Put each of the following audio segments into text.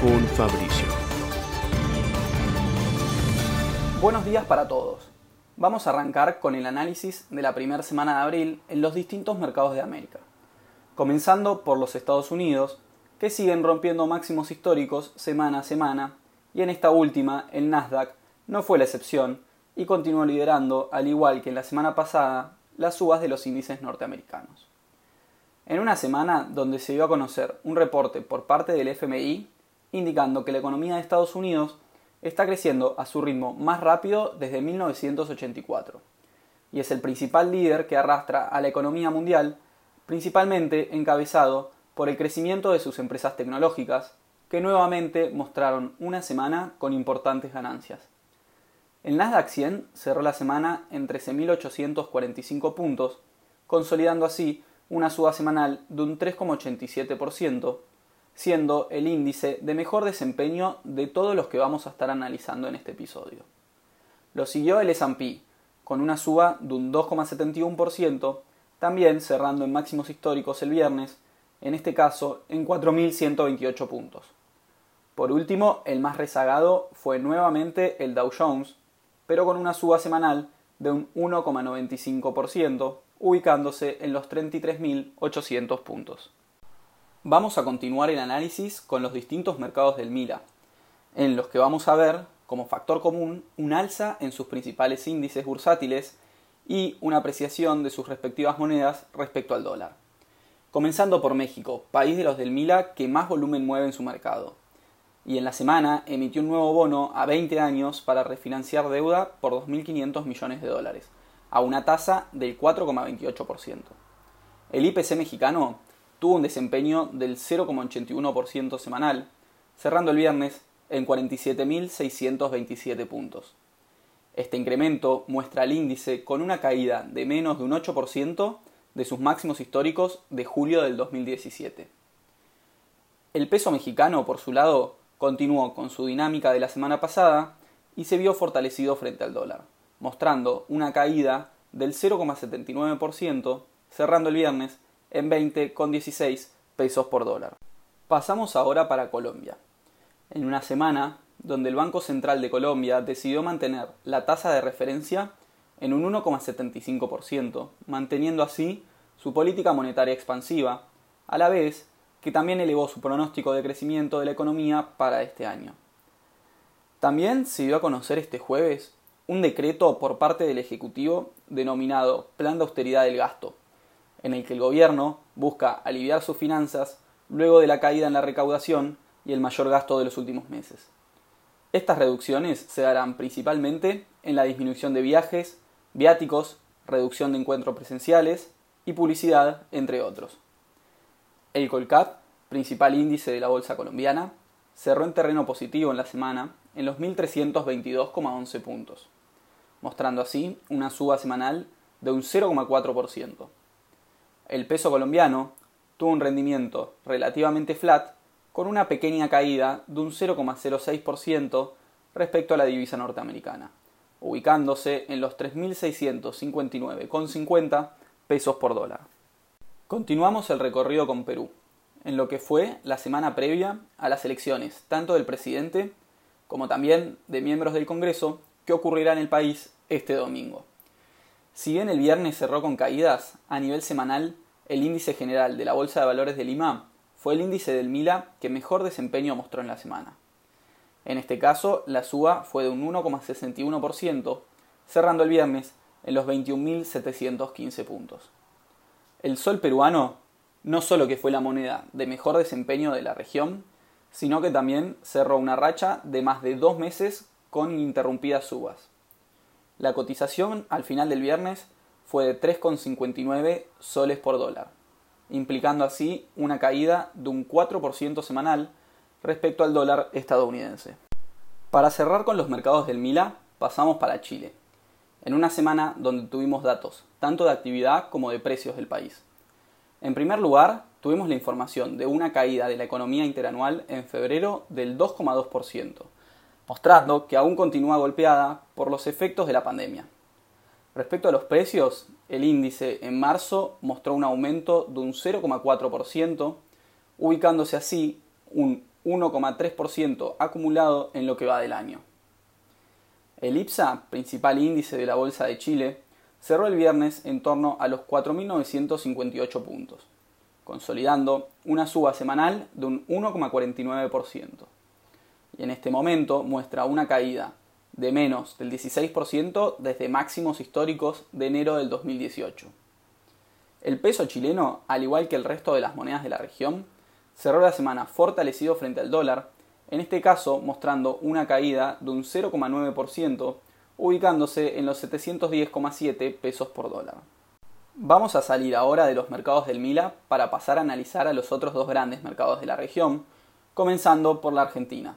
con Fabricio. Buenos días para todos. Vamos a arrancar con el análisis de la primera semana de abril en los distintos mercados de América. Comenzando por los Estados Unidos, que siguen rompiendo máximos históricos semana a semana, y en esta última, el Nasdaq no fue la excepción y continuó liderando, al igual que en la semana pasada, las subas de los índices norteamericanos. En una semana donde se dio a conocer un reporte por parte del FMI indicando que la economía de Estados Unidos está creciendo a su ritmo más rápido desde 1984 y es el principal líder que arrastra a la economía mundial, principalmente encabezado por el crecimiento de sus empresas tecnológicas, que nuevamente mostraron una semana con importantes ganancias. El Nasdaq 100 cerró la semana en 13.845 puntos, consolidando así una suba semanal de un 3,87%, siendo el índice de mejor desempeño de todos los que vamos a estar analizando en este episodio. Lo siguió el S&P, con una suba de un 2,71%, también cerrando en máximos históricos el viernes, en este caso en 4.128 puntos. Por último, el más rezagado fue nuevamente el Dow Jones, pero con una suba semanal de un 1,95%, ubicándose en los 33.800 puntos. Vamos a continuar el análisis con los distintos mercados del MILA, en los que vamos a ver como factor común un alza en sus principales índices bursátiles y una apreciación de sus respectivas monedas respecto al dólar. Comenzando por México, país de los del MILA que más volumen mueve en su mercado. Y en la semana emitió un nuevo bono a 20 años para refinanciar deuda por 2.500 millones de dólares, a una tasa del 4,28%. El IPC mexicano tuvo un desempeño del 0,81% semanal, cerrando el viernes en 47.627 puntos. Este incremento muestra al índice con una caída de menos de un 8% de sus máximos históricos de julio del 2017. El peso mexicano, por su lado, continuó con su dinámica de la semana pasada y se vio fortalecido frente al dólar mostrando una caída del 0,79%, cerrando el viernes en 20,16 pesos por dólar. Pasamos ahora para Colombia. En una semana donde el Banco Central de Colombia decidió mantener la tasa de referencia en un 1,75%, manteniendo así su política monetaria expansiva, a la vez que también elevó su pronóstico de crecimiento de la economía para este año. También se dio a conocer este jueves un decreto por parte del Ejecutivo denominado Plan de Austeridad del Gasto, en el que el Gobierno busca aliviar sus finanzas luego de la caída en la recaudación y el mayor gasto de los últimos meses. Estas reducciones se darán principalmente en la disminución de viajes, viáticos, reducción de encuentros presenciales y publicidad, entre otros. El Colcap, principal índice de la bolsa colombiana, cerró en terreno positivo en la semana en los 1.322,11 puntos mostrando así una suba semanal de un 0,4%. El peso colombiano tuvo un rendimiento relativamente flat con una pequeña caída de un 0,06% respecto a la divisa norteamericana, ubicándose en los 3.659,50 pesos por dólar. Continuamos el recorrido con Perú, en lo que fue la semana previa a las elecciones, tanto del presidente como también de miembros del Congreso que ocurrirá en el país este domingo. Si bien el viernes cerró con caídas, a nivel semanal, el índice general de la Bolsa de Valores de Lima fue el índice del Mila que mejor desempeño mostró en la semana. En este caso, la suba fue de un 1,61%, cerrando el viernes en los 21.715 puntos. El sol peruano no solo que fue la moneda de mejor desempeño de la región, sino que también cerró una racha de más de dos meses con ininterrumpidas subas. La cotización al final del viernes fue de 3,59 soles por dólar, implicando así una caída de un 4% semanal respecto al dólar estadounidense. Para cerrar con los mercados del Mila, pasamos para Chile, en una semana donde tuvimos datos tanto de actividad como de precios del país. En primer lugar, tuvimos la información de una caída de la economía interanual en febrero del 2,2%, mostrando que aún continúa golpeada por los efectos de la pandemia. Respecto a los precios, el índice en marzo mostró un aumento de un 0,4%, ubicándose así un 1,3% acumulado en lo que va del año. El IPSA, principal índice de la Bolsa de Chile, cerró el viernes en torno a los 4.958 puntos, consolidando una suba semanal de un 1,49%. Y en este momento muestra una caída de menos del 16% desde máximos históricos de enero del 2018. El peso chileno, al igual que el resto de las monedas de la región, cerró la semana fortalecido frente al dólar, en este caso mostrando una caída de un 0,9%, ubicándose en los 710,7 pesos por dólar. Vamos a salir ahora de los mercados del Mila para pasar a analizar a los otros dos grandes mercados de la región, comenzando por la Argentina.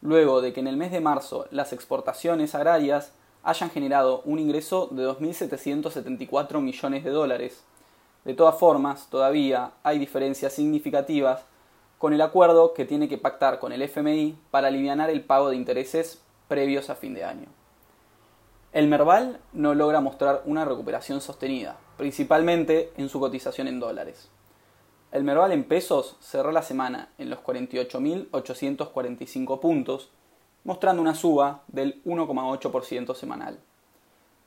Luego de que en el mes de marzo las exportaciones agrarias hayan generado un ingreso de 2.774 millones de dólares, de todas formas, todavía hay diferencias significativas con el acuerdo que tiene que pactar con el FMI para aliviar el pago de intereses previos a fin de año. El Merval no logra mostrar una recuperación sostenida, principalmente en su cotización en dólares. El Merval en pesos cerró la semana en los 48.845 puntos, mostrando una suba del 1,8% semanal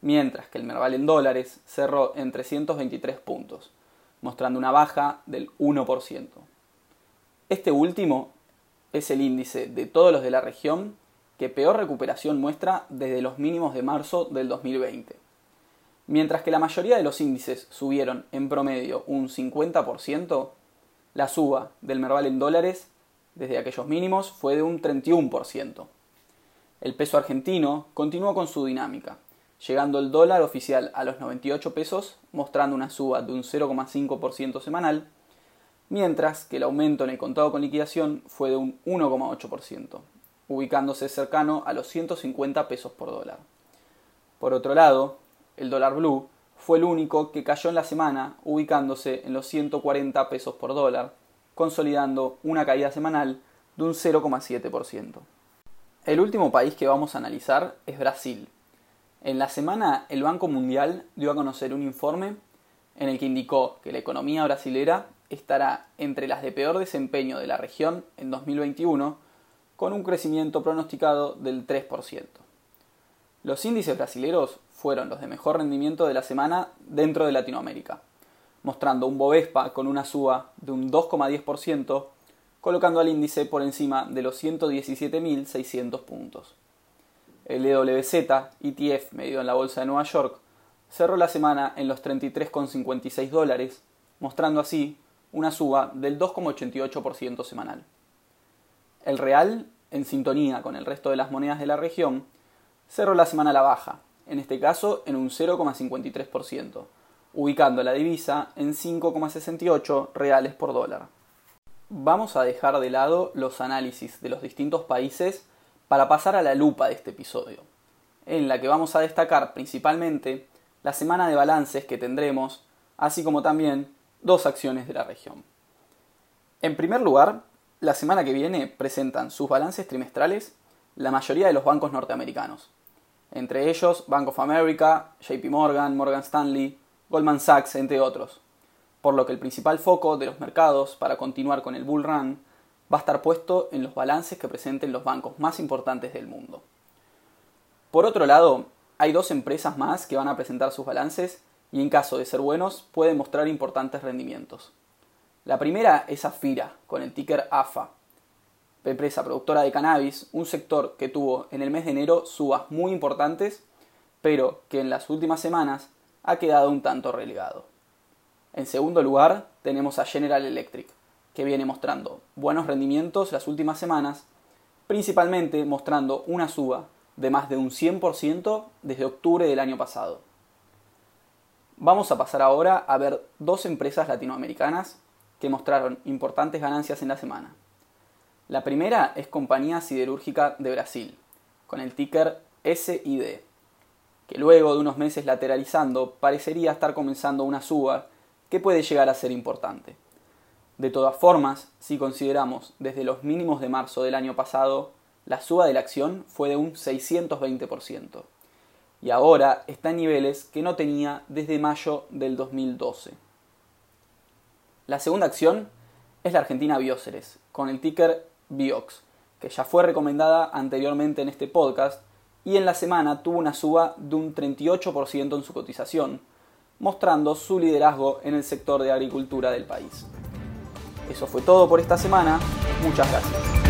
mientras que el Merval en dólares cerró en 323 puntos, mostrando una baja del 1%. Este último es el índice de todos los de la región que peor recuperación muestra desde los mínimos de marzo del 2020. Mientras que la mayoría de los índices subieron en promedio un 50%, la suba del Merval en dólares desde aquellos mínimos fue de un 31%. El peso argentino continuó con su dinámica, llegando el dólar oficial a los 98 pesos, mostrando una suba de un 0,5% semanal, mientras que el aumento en el contado con liquidación fue de un 1,8%, ubicándose cercano a los 150 pesos por dólar. Por otro lado, el dólar blue fue el único que cayó en la semana, ubicándose en los 140 pesos por dólar, consolidando una caída semanal de un 0,7%. El último país que vamos a analizar es Brasil, en la semana, el Banco Mundial dio a conocer un informe en el que indicó que la economía brasilera estará entre las de peor desempeño de la región en 2021, con un crecimiento pronosticado del 3%. Los índices brasileros fueron los de mejor rendimiento de la semana dentro de Latinoamérica, mostrando un Bovespa con una suba de un 2,10%, colocando al índice por encima de los 117.600 puntos. El EWZ, ETF medido en la bolsa de Nueva York, cerró la semana en los 33,56 dólares, mostrando así una suba del 2,88% semanal. El real, en sintonía con el resto de las monedas de la región, cerró la semana a la baja, en este caso en un 0,53%, ubicando la divisa en 5,68 reales por dólar. Vamos a dejar de lado los análisis de los distintos países para pasar a la lupa de este episodio, en la que vamos a destacar principalmente la semana de balances que tendremos, así como también dos acciones de la región. En primer lugar, la semana que viene presentan sus balances trimestrales la mayoría de los bancos norteamericanos, entre ellos Bank of America, JP Morgan, Morgan Stanley, Goldman Sachs, entre otros, por lo que el principal foco de los mercados para continuar con el bull run va a estar puesto en los balances que presenten los bancos más importantes del mundo. Por otro lado, hay dos empresas más que van a presentar sus balances y en caso de ser buenos pueden mostrar importantes rendimientos. La primera es Afira, con el ticker AFA, empresa productora de cannabis, un sector que tuvo en el mes de enero subas muy importantes, pero que en las últimas semanas ha quedado un tanto relegado. En segundo lugar, tenemos a General Electric, que viene mostrando buenos rendimientos las últimas semanas, principalmente mostrando una suba de más de un 100% desde octubre del año pasado. Vamos a pasar ahora a ver dos empresas latinoamericanas que mostraron importantes ganancias en la semana. La primera es Compañía Siderúrgica de Brasil, con el ticker SID, que luego de unos meses lateralizando parecería estar comenzando una suba que puede llegar a ser importante. De todas formas, si consideramos desde los mínimos de marzo del año pasado, la suba de la acción fue de un 620% y ahora está en niveles que no tenía desde mayo del 2012. La segunda acción es la Argentina Bioceres, con el ticker BIOX, que ya fue recomendada anteriormente en este podcast y en la semana tuvo una suba de un 38% en su cotización, mostrando su liderazgo en el sector de agricultura del país. Eso fue todo por esta semana, muchas gracias.